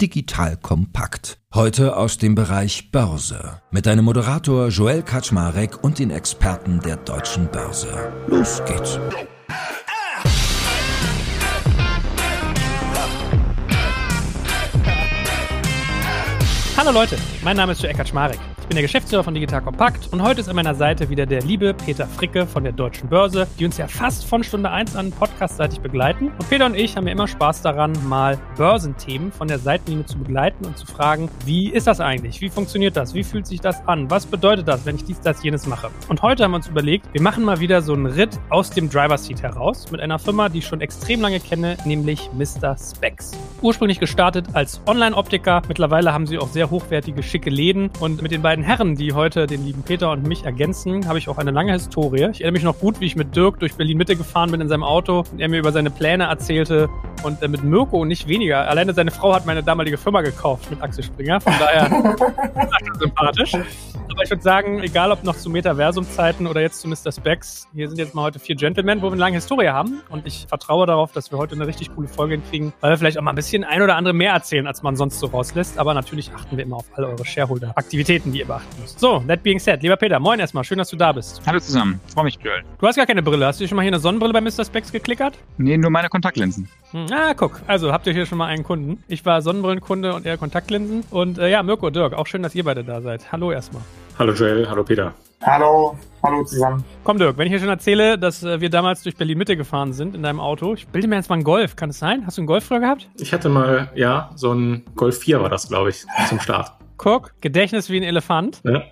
digital kompakt. Heute aus dem Bereich Börse mit deinem Moderator Joel Kaczmarek und den Experten der deutschen Börse. Los geht's. Hallo Leute, mein Name ist Joel Kaczmarek bin der Geschäftsführer von Digital Kompakt und heute ist an meiner Seite wieder der liebe Peter Fricke von der Deutschen Börse, die uns ja fast von Stunde 1 an podcastseitig begleiten. Und Peter und ich haben ja immer Spaß daran, mal Börsenthemen von der Seitenlinie zu begleiten und zu fragen, wie ist das eigentlich? Wie funktioniert das? Wie fühlt sich das an? Was bedeutet das, wenn ich dies, das, jenes mache? Und heute haben wir uns überlegt, wir machen mal wieder so einen Ritt aus dem Driver Seat heraus mit einer Firma, die ich schon extrem lange kenne, nämlich Mr. Specs. Ursprünglich gestartet als Online-Optiker, mittlerweile haben sie auch sehr hochwertige, schicke Läden und mit den beiden beiden Herren, die heute den lieben Peter und mich ergänzen, habe ich auch eine lange Historie. Ich erinnere mich noch gut, wie ich mit Dirk durch Berlin-Mitte gefahren bin in seinem Auto und er mir über seine Pläne erzählte und äh, mit Mirko nicht weniger. Alleine seine Frau hat meine damalige Firma gekauft mit Axel Springer, von daher sympathisch. Aber ich würde sagen, egal ob noch zu Metaversum-Zeiten oder jetzt zu Mr. Specs, hier sind jetzt mal heute vier Gentlemen, wo wir eine lange Historie haben. Und ich vertraue darauf, dass wir heute eine richtig coole Folge hinkriegen, weil wir vielleicht auch mal ein bisschen ein oder andere mehr erzählen, als man sonst so rauslässt. Aber natürlich achten wir immer auf alle eure Shareholder-Aktivitäten, die ihr beachten müsst. So, that being said, lieber Peter, moin erstmal. Schön, dass du da bist. Hallo zusammen. Freue mich, Joel. Du hast gar keine Brille. Hast du schon mal hier eine Sonnenbrille bei Mr. Specs geklickert? Nee, nur meine Kontaktlinsen. Hm, ah, guck. Also habt ihr hier schon mal einen Kunden. Ich war Sonnenbrillenkunde und er Kontaktlinsen. Und äh, ja, Mirko, Dirk, auch schön, dass ihr beide da seid. Hallo erstmal. Hallo Joel, hallo Peter. Hallo, hallo zusammen. Komm Dirk, wenn ich hier schon erzähle, dass äh, wir damals durch Berlin-Mitte gefahren sind in deinem Auto, ich bilde mir jetzt mal einen Golf, kann es sein? Hast du einen Golf früher gehabt? Ich hatte mal, ja, so ein Golf 4 war das, glaube ich, zum Start. Guck, Gedächtnis wie ein Elefant. Ja.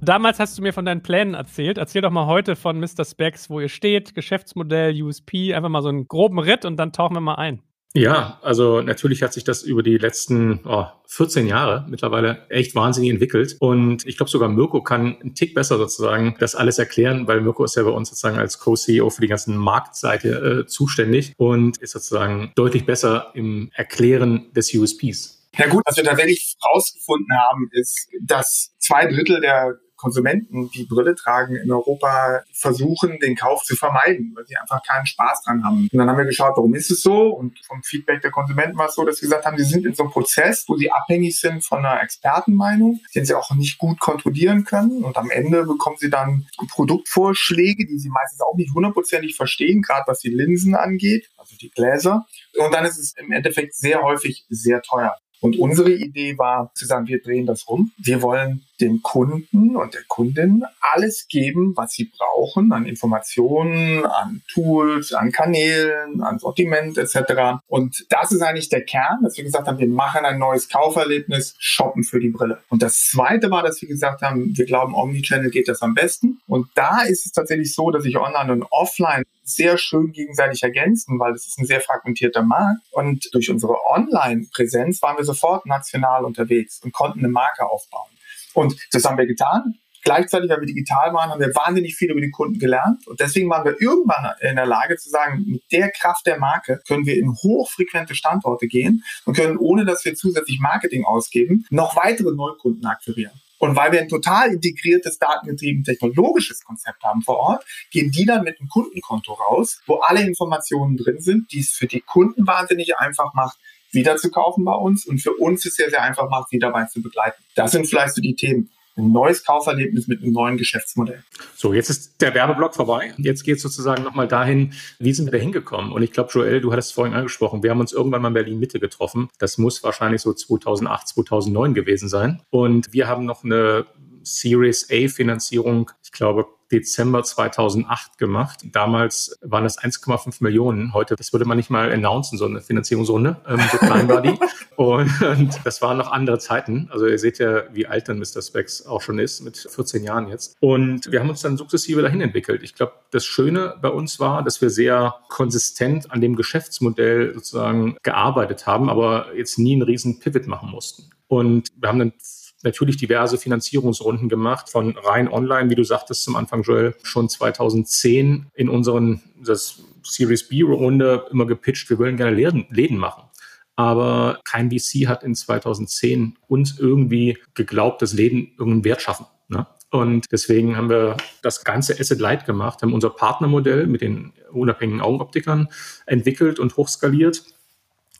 Damals hast du mir von deinen Plänen erzählt. Erzähl doch mal heute von Mr. Specs, wo ihr steht, Geschäftsmodell, USP, einfach mal so einen groben Ritt und dann tauchen wir mal ein. Ja, also natürlich hat sich das über die letzten oh, 14 Jahre mittlerweile echt wahnsinnig entwickelt. Und ich glaube sogar Mirko kann einen Tick besser sozusagen das alles erklären, weil Mirko ist ja bei uns sozusagen als Co-CEO für die ganzen Marktseite äh, zuständig und ist sozusagen deutlich besser im Erklären des USPs. Ja gut, was wir tatsächlich rausgefunden haben, ist, dass zwei Drittel der Konsumenten, die Brille tragen in Europa, versuchen, den Kauf zu vermeiden, weil sie einfach keinen Spaß dran haben. Und dann haben wir geschaut, warum ist es so? Und vom Feedback der Konsumenten war es so, dass sie gesagt haben, sie sind in so einem Prozess, wo sie abhängig sind von einer Expertenmeinung, den sie auch nicht gut kontrollieren können. Und am Ende bekommen sie dann Produktvorschläge, die sie meistens auch nicht hundertprozentig verstehen, gerade was die Linsen angeht, also die Gläser. Und dann ist es im Endeffekt sehr häufig sehr teuer. Und unsere Idee war zu sagen, wir drehen das rum. Wir wollen dem Kunden und der Kundin alles geben, was sie brauchen an Informationen, an Tools, an Kanälen, an Sortiment etc. Und das ist eigentlich der Kern, dass wir gesagt haben, wir machen ein neues Kauferlebnis, shoppen für die Brille. Und das Zweite war, dass wir gesagt haben, wir glauben, Omnichannel geht das am besten. Und da ist es tatsächlich so, dass ich online und offline sehr schön gegenseitig ergänzen, weil es ist ein sehr fragmentierter Markt. Und durch unsere Online-Präsenz waren wir sofort national unterwegs und konnten eine Marke aufbauen. Und das haben wir getan. Gleichzeitig, weil wir digital waren, haben wir wahnsinnig viel über die Kunden gelernt. Und deswegen waren wir irgendwann in der Lage zu sagen, mit der Kraft der Marke können wir in hochfrequente Standorte gehen und können, ohne dass wir zusätzlich Marketing ausgeben, noch weitere Neukunden akquirieren. Und weil wir ein total integriertes, datengetrieben technologisches Konzept haben vor Ort, gehen die dann mit einem Kundenkonto raus, wo alle Informationen drin sind, die es für die Kunden wahnsinnig einfach macht, wieder zu kaufen bei uns und für uns ist sehr, sehr einfach macht, sie dabei zu begleiten. Das sind vielleicht so die Themen ein neues Kauferlebnis mit einem neuen Geschäftsmodell. So, jetzt ist der Werbeblock vorbei. Jetzt geht es sozusagen nochmal dahin, wie sind wir da hingekommen? Und ich glaube, Joel, du hattest es vorhin angesprochen, wir haben uns irgendwann mal in Berlin Mitte getroffen. Das muss wahrscheinlich so 2008, 2009 gewesen sein. Und wir haben noch eine Series A Finanzierung, ich glaube, Dezember 2008 gemacht. Damals waren das 1,5 Millionen. Heute, das würde man nicht mal announcen, so eine Finanzierungsrunde. Ähm, so klein war die. Und, und, das waren noch andere Zeiten. Also ihr seht ja, wie alt dann Mr. Specs auch schon ist, mit 14 Jahren jetzt. Und wir haben uns dann sukzessive dahin entwickelt. Ich glaube, das Schöne bei uns war, dass wir sehr konsistent an dem Geschäftsmodell sozusagen gearbeitet haben, aber jetzt nie einen riesen Pivot machen mussten. Und wir haben dann natürlich diverse Finanzierungsrunden gemacht, von rein online, wie du sagtest zum Anfang, Joel, schon 2010 in unseren das Series B-Runde immer gepitcht, wir wollen gerne Läden, Läden machen. Aber kein VC hat in 2010 uns irgendwie geglaubt, dass Läden irgendeinen Wert schaffen. Ne? Und deswegen haben wir das ganze Asset Light gemacht, haben unser Partnermodell mit den unabhängigen Augenoptikern entwickelt und hochskaliert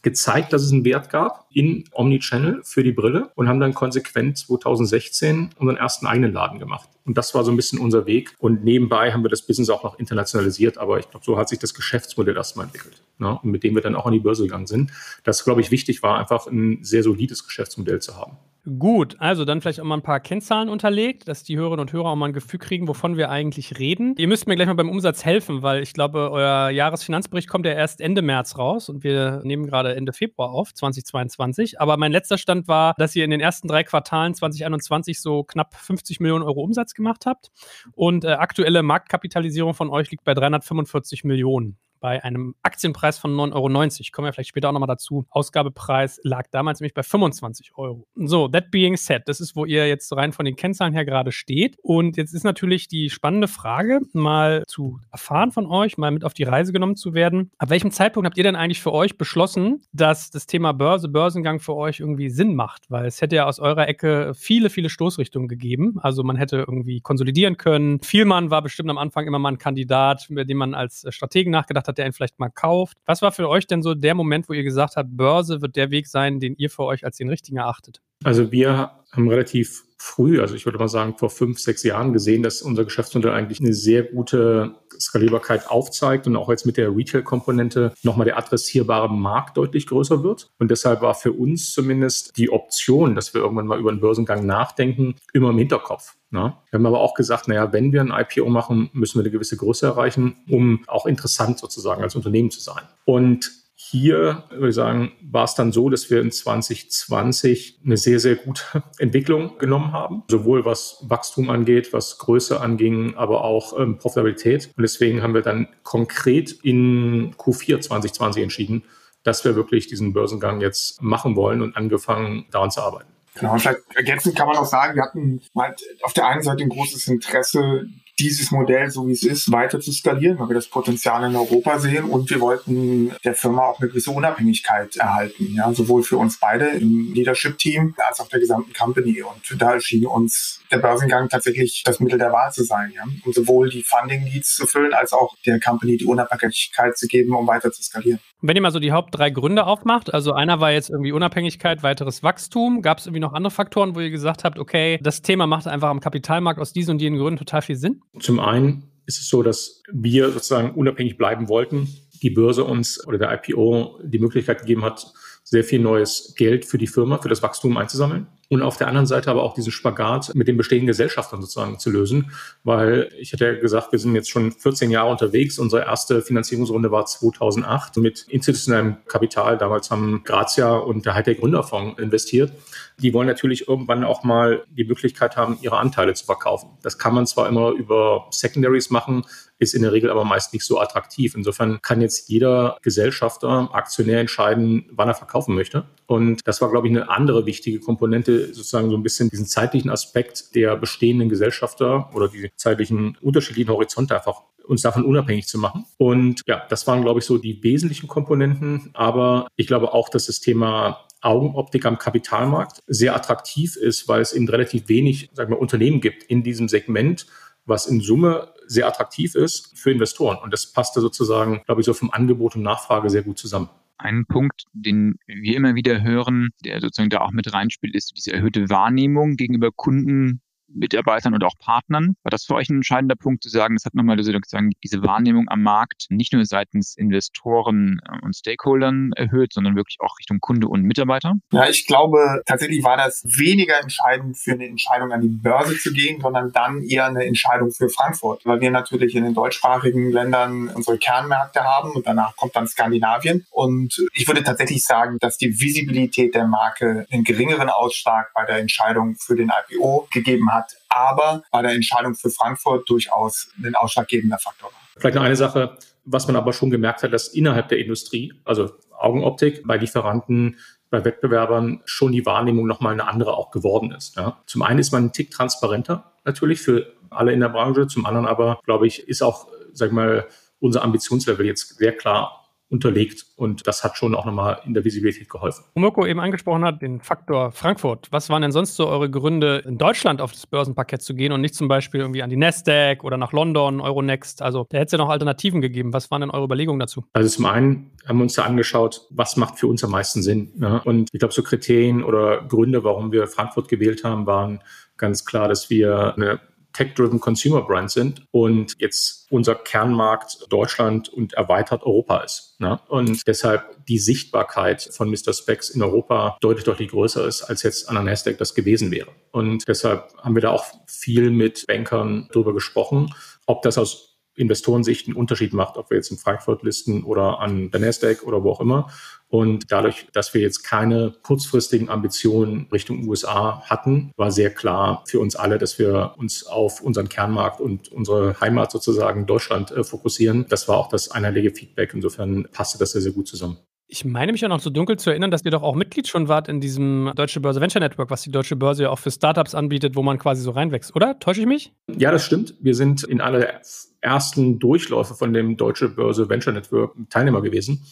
gezeigt, dass es einen Wert gab in Omnichannel für die Brille und haben dann konsequent 2016 unseren ersten eigenen Laden gemacht. Und das war so ein bisschen unser Weg. Und nebenbei haben wir das Business auch noch internationalisiert. Aber ich glaube, so hat sich das Geschäftsmodell erstmal entwickelt. Ne? Und mit dem wir dann auch an die Börse gegangen sind. Das, glaube ich, wichtig war, einfach ein sehr solides Geschäftsmodell zu haben. Gut, also dann vielleicht auch mal ein paar Kennzahlen unterlegt, dass die Hörerinnen und Hörer auch mal ein Gefühl kriegen, wovon wir eigentlich reden. Ihr müsst mir gleich mal beim Umsatz helfen, weil ich glaube, euer Jahresfinanzbericht kommt ja erst Ende März raus und wir nehmen gerade Ende Februar auf, 2022. Aber mein letzter Stand war, dass ihr in den ersten drei Quartalen 2021 so knapp 50 Millionen Euro Umsatz gemacht habt. Und äh, aktuelle Marktkapitalisierung von euch liegt bei 345 Millionen bei einem Aktienpreis von 9,90 Euro. Kommen wir vielleicht später auch nochmal dazu. Ausgabepreis lag damals nämlich bei 25 Euro. So, that being said, das ist, wo ihr jetzt rein von den Kennzahlen her gerade steht. Und jetzt ist natürlich die spannende Frage, mal zu erfahren von euch, mal mit auf die Reise genommen zu werden. Ab welchem Zeitpunkt habt ihr denn eigentlich für euch beschlossen, dass das Thema Börse, Börsengang für euch irgendwie Sinn macht? Weil es hätte ja aus eurer Ecke viele, viele Stoßrichtungen gegeben. Also man hätte irgendwie konsolidieren können. Vielmann war bestimmt am Anfang immer mal ein Kandidat, über den man als Strategen nachgedacht hat hat, der ihn vielleicht mal kauft. Was war für euch denn so der Moment, wo ihr gesagt habt, Börse wird der Weg sein, den ihr für euch als den richtigen erachtet? Also wir haben relativ früh, also ich würde mal sagen vor fünf, sechs Jahren gesehen, dass unser Geschäftsmodell eigentlich eine sehr gute Skalierbarkeit aufzeigt und auch jetzt mit der Retail-Komponente nochmal der adressierbare Markt deutlich größer wird. Und deshalb war für uns zumindest die Option, dass wir irgendwann mal über einen Börsengang nachdenken, immer im Hinterkopf. Ne? Wir haben aber auch gesagt, naja, wenn wir ein IPO machen, müssen wir eine gewisse Größe erreichen, um auch interessant sozusagen als Unternehmen zu sein. Und hier, würde ich sagen, war es dann so, dass wir in 2020 eine sehr, sehr gute Entwicklung genommen haben. Sowohl was Wachstum angeht, was Größe anging, aber auch ähm, Profitabilität. Und deswegen haben wir dann konkret in Q4 2020 entschieden, dass wir wirklich diesen Börsengang jetzt machen wollen und angefangen, daran zu arbeiten. Genau, vielleicht ergänzend kann man auch sagen, wir hatten halt auf der einen Seite ein großes Interesse, dieses Modell, so wie es ist, weiter zu skalieren, weil wir das Potenzial in Europa sehen und wir wollten der Firma auch eine gewisse Unabhängigkeit erhalten, ja, sowohl für uns beide im Leadership-Team als auch der gesamten Company. Und da schien uns der Börsengang tatsächlich das Mittel der Wahl zu sein, ja, um sowohl die Funding-Needs zu füllen, als auch der Company die Unabhängigkeit zu geben, um weiter zu skalieren. Wenn ihr mal so die Haupt drei Gründe aufmacht, also einer war jetzt irgendwie Unabhängigkeit, weiteres Wachstum, gab es irgendwie noch andere Faktoren, wo ihr gesagt habt, okay, das Thema macht einfach am Kapitalmarkt aus diesen und jenen Gründen total viel Sinn? Zum einen ist es so, dass wir sozusagen unabhängig bleiben wollten. Die Börse uns oder der IPO die Möglichkeit gegeben hat, sehr viel neues Geld für die Firma, für das Wachstum einzusammeln und auf der anderen Seite aber auch diesen Spagat mit den bestehenden Gesellschaftern sozusagen zu lösen, weil ich hatte ja gesagt, wir sind jetzt schon 14 Jahre unterwegs. Unsere erste Finanzierungsrunde war 2008 mit institutionellem Kapital. Damals haben Grazia und der Hightech Gründerfonds investiert. Die wollen natürlich irgendwann auch mal die Möglichkeit haben, ihre Anteile zu verkaufen. Das kann man zwar immer über Secondaries machen, ist in der Regel aber meist nicht so attraktiv. Insofern kann jetzt jeder Gesellschafter, Aktionär entscheiden, wann er verkaufen möchte. Und das war, glaube ich, eine andere wichtige Komponente, sozusagen so ein bisschen diesen zeitlichen Aspekt der bestehenden Gesellschafter oder die zeitlichen unterschiedlichen Horizonte einfach uns davon unabhängig zu machen. Und ja, das waren, glaube ich, so die wesentlichen Komponenten. Aber ich glaube auch, dass das Thema Augenoptik am Kapitalmarkt sehr attraktiv ist, weil es eben relativ wenig sagen wir, Unternehmen gibt in diesem Segment, was in Summe sehr attraktiv ist für Investoren. Und das passte sozusagen, glaube ich, so vom Angebot und Nachfrage sehr gut zusammen. Ein Punkt, den wir immer wieder hören, der sozusagen da auch mit reinspielt, ist diese erhöhte Wahrnehmung gegenüber Kunden Mitarbeitern und auch Partnern. War das für euch ein entscheidender Punkt zu sagen, das hat nochmal sozusagen diese Wahrnehmung am Markt nicht nur seitens Investoren äh, und Stakeholdern erhöht, sondern wirklich auch Richtung Kunde und Mitarbeiter? Ja, ich glaube, tatsächlich war das weniger entscheidend für eine Entscheidung an die Börse zu gehen, sondern dann eher eine Entscheidung für Frankfurt, weil wir natürlich in den deutschsprachigen Ländern unsere Kernmärkte haben und danach kommt dann Skandinavien. Und ich würde tatsächlich sagen, dass die Visibilität der Marke einen geringeren Ausschlag bei der Entscheidung für den IPO gegeben hat hat, aber bei der Entscheidung für Frankfurt durchaus ein ausschlaggebender Faktor war. Vielleicht noch eine Sache, was man aber schon gemerkt hat, dass innerhalb der Industrie, also Augenoptik bei Lieferanten, bei Wettbewerbern schon die Wahrnehmung nochmal eine andere auch geworden ist. Ja. Zum einen ist man ein Tick transparenter natürlich für alle in der Branche, zum anderen aber, glaube ich, ist auch, sag ich mal, unser Ambitionslevel jetzt sehr klar unterlegt. Und das hat schon auch nochmal in der Visibilität geholfen. Mirko eben angesprochen hat, den Faktor Frankfurt. Was waren denn sonst so eure Gründe, in Deutschland auf das Börsenparkett zu gehen und nicht zum Beispiel irgendwie an die Nasdaq oder nach London, Euronext? Also da hätte es ja noch Alternativen gegeben. Was waren denn eure Überlegungen dazu? Also zum einen haben wir uns da angeschaut, was macht für uns am meisten Sinn. Ne? Und ich glaube, so Kriterien oder Gründe, warum wir Frankfurt gewählt haben, waren ganz klar, dass wir eine Tech-Driven Consumer Brand sind und jetzt unser Kernmarkt Deutschland und erweitert Europa ist. Ne? Und deshalb die Sichtbarkeit von Mr. Specs in Europa deutlich, deutlich größer ist, als jetzt an der Nasdaq das gewesen wäre. Und deshalb haben wir da auch viel mit Bankern darüber gesprochen, ob das aus Investorensicht einen Unterschied macht, ob wir jetzt in Frankfurt listen oder an der Nasdaq oder wo auch immer. Und dadurch, dass wir jetzt keine kurzfristigen Ambitionen Richtung USA hatten, war sehr klar für uns alle, dass wir uns auf unseren Kernmarkt und unsere Heimat sozusagen Deutschland äh, fokussieren. Das war auch das einheitliche Feedback. Insofern passte das sehr, sehr gut zusammen. Ich meine mich auch noch so dunkel zu erinnern, dass ihr doch auch Mitglied schon wart in diesem Deutsche Börse Venture Network, was die Deutsche Börse ja auch für Startups anbietet, wo man quasi so reinwächst, oder? Täusche ich mich? Ja, das stimmt. Wir sind in einer der ersten Durchläufe von dem Deutsche Börse Venture Network Teilnehmer gewesen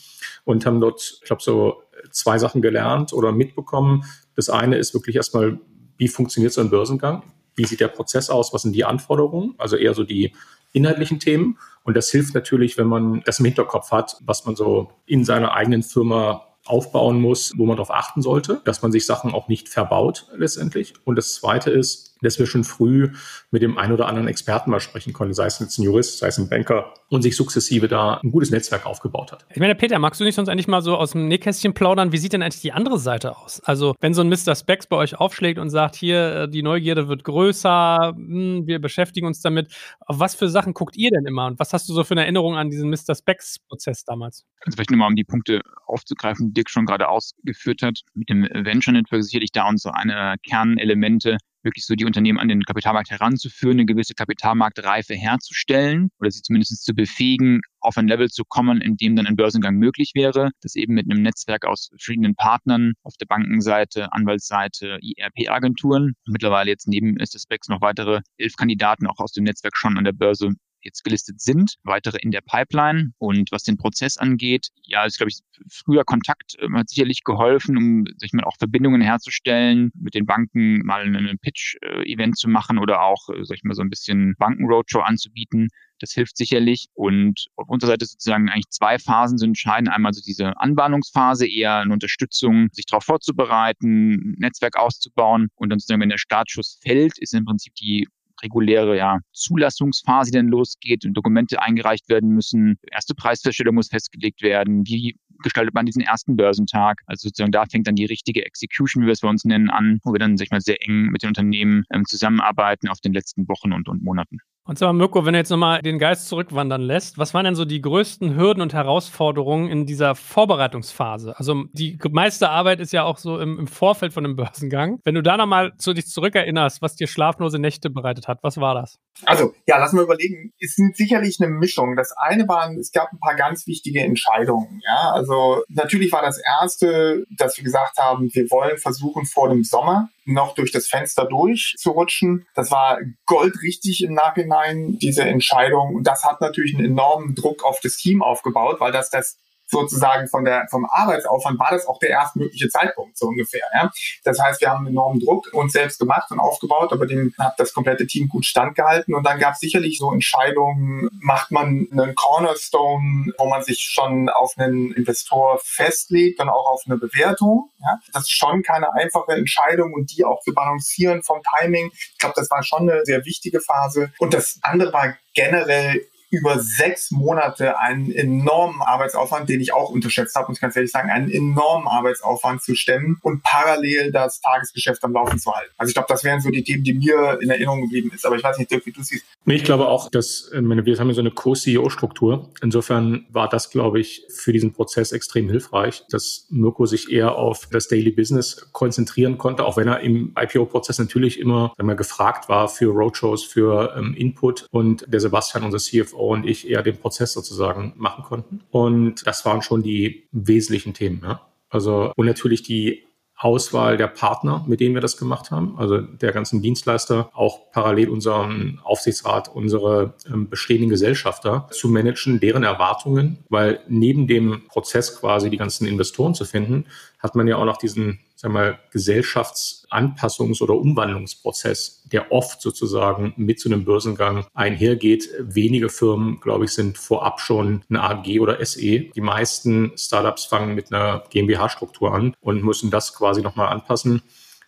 und haben dort, ich glaube, so zwei Sachen gelernt oder mitbekommen. Das eine ist wirklich erstmal, wie funktioniert so ein Börsengang? Wie sieht der Prozess aus? Was sind die Anforderungen? Also eher so die inhaltlichen Themen. Und das hilft natürlich, wenn man das im Hinterkopf hat, was man so in seiner eigenen Firma aufbauen muss, wo man darauf achten sollte, dass man sich Sachen auch nicht verbaut letztendlich. Und das Zweite ist, dass wir schon früh mit dem einen oder anderen Experten mal sprechen konnten, sei es jetzt ein Jurist, sei es ein Banker und sich sukzessive da ein gutes Netzwerk aufgebaut hat. Ich meine, Peter, magst du nicht sonst eigentlich mal so aus dem Nähkästchen plaudern? Wie sieht denn eigentlich die andere Seite aus? Also, wenn so ein Mr. Specs bei euch aufschlägt und sagt, hier, äh, die Neugierde wird größer, hm, wir beschäftigen uns damit, auf was für Sachen guckt ihr denn immer und was hast du so für eine Erinnerung an diesen Mr. Specs-Prozess damals? Also vielleicht nochmal, um die Punkte aufzugreifen, die Dirk schon gerade ausgeführt hat. Mit dem Venture Network sicherlich da unsere eine Kernelemente, wirklich so die Unternehmen an den Kapitalmarkt heranzuführen, eine gewisse Kapitalmarktreife herzustellen oder sie zumindest zu befähigen, auf ein Level zu kommen, in dem dann ein Börsengang möglich wäre. Das eben mit einem Netzwerk aus verschiedenen Partnern auf der Bankenseite, Anwaltsseite, IRP-Agenturen. Mittlerweile jetzt neben Specs noch weitere elf Kandidaten auch aus dem Netzwerk schon an der Börse jetzt gelistet sind, weitere in der Pipeline. Und was den Prozess angeht, ja, ist, glaube ich, früher Kontakt äh, hat sicherlich geholfen, um sich mal auch Verbindungen herzustellen, mit den Banken mal einen Pitch-Event zu machen oder auch, äh, sag ich mal, so ein bisschen Banken-Roadshow anzubieten. Das hilft sicherlich. Und auf unserer Seite sozusagen eigentlich zwei Phasen sind entscheidend. Einmal so diese Anbahnungsphase, eher eine Unterstützung, sich darauf vorzubereiten, Netzwerk auszubauen. Und dann sozusagen, wenn der Startschuss fällt, ist im Prinzip die reguläre ja, Zulassungsphase dann losgeht und Dokumente eingereicht werden müssen, erste Preisfeststellung muss festgelegt werden, wie gestaltet man diesen ersten Börsentag. Also sozusagen da fängt dann die richtige Execution, wie wir es bei uns nennen, an, wo wir dann sag ich mal, sehr eng mit den Unternehmen ähm, zusammenarbeiten auf den letzten Wochen und, und Monaten. Und zwar, Mirko, wenn du jetzt nochmal den Geist zurückwandern lässt, was waren denn so die größten Hürden und Herausforderungen in dieser Vorbereitungsphase? Also die meiste Arbeit ist ja auch so im, im Vorfeld von einem Börsengang. Wenn du da nochmal zu dich zurückerinnerst, was dir schlaflose Nächte bereitet hat, was war das? Also, ja, lass mal überlegen. Es sind sicherlich eine Mischung. Das eine waren, es gab ein paar ganz wichtige Entscheidungen. Ja, also natürlich war das erste, dass wir gesagt haben, wir wollen versuchen, vor dem Sommer noch durch das Fenster durchzurutschen. Das war goldrichtig im Nachhinein, diese Entscheidung. Und das hat natürlich einen enormen Druck auf das Team aufgebaut, weil das das sozusagen von der, vom Arbeitsaufwand war das auch der erstmögliche Zeitpunkt, so ungefähr. Ja. Das heißt, wir haben enormen Druck uns selbst gemacht und aufgebaut, aber dem hat das komplette Team gut standgehalten. Und dann gab es sicherlich so Entscheidungen, macht man einen Cornerstone, wo man sich schon auf einen Investor festlegt und auch auf eine Bewertung. Ja. Das ist schon keine einfache Entscheidung und die auch zu balancieren vom Timing. Ich glaube, das war schon eine sehr wichtige Phase. Und das andere war generell über sechs Monate einen enormen Arbeitsaufwand, den ich auch unterschätzt habe, muss ich ganz ehrlich sagen, einen enormen Arbeitsaufwand zu stemmen und parallel das Tagesgeschäft am Laufen zu halten. Also ich glaube, das wären so die Themen, die mir in Erinnerung geblieben ist. Aber ich weiß nicht, Dirk, wie du siehst. Ich glaube auch, dass meine, wir haben ja so eine Co-CEO-Struktur. Insofern war das, glaube ich, für diesen Prozess extrem hilfreich, dass Mirko sich eher auf das Daily Business konzentrieren konnte, auch wenn er im IPO-Prozess natürlich immer wir, gefragt war für Roadshows, für ähm, Input und der Sebastian, unser CFO, und ich eher den Prozess sozusagen machen konnten. Und das waren schon die wesentlichen Themen. Ja? Also, und natürlich die Auswahl der Partner, mit denen wir das gemacht haben, also der ganzen Dienstleister, auch parallel unseren Aufsichtsrat, unsere ähm, bestehenden Gesellschafter zu managen, deren Erwartungen, weil neben dem Prozess quasi die ganzen Investoren zu finden, hat man ja auch noch diesen sagen wir, Gesellschaftsanpassungs- oder Umwandlungsprozess, der oft sozusagen mit zu einem Börsengang einhergeht. Wenige Firmen, glaube ich, sind vorab schon eine AG oder SE. Die meisten Startups fangen mit einer GmbH-Struktur an und müssen das quasi nochmal anpassen.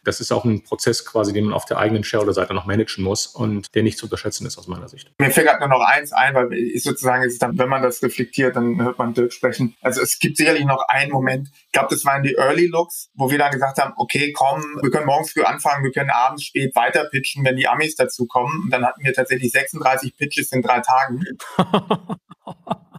Das ist auch ein Prozess quasi, den man auf der eigenen Shareholder-Seite noch managen muss und der nicht zu unterschätzen ist aus meiner Sicht. Mir fällt gerade nur noch eins ein, weil ich sozusagen ist dann, wenn man das reflektiert, dann hört man Dirk sprechen. Also es gibt sicherlich noch einen Moment, ich glaube, das waren die Early Looks, wo wir dann gesagt haben, okay, komm, wir können morgens früh anfangen, wir können abends spät weiter pitchen, wenn die Amis dazu kommen. Und dann hatten wir tatsächlich 36 Pitches in drei Tagen.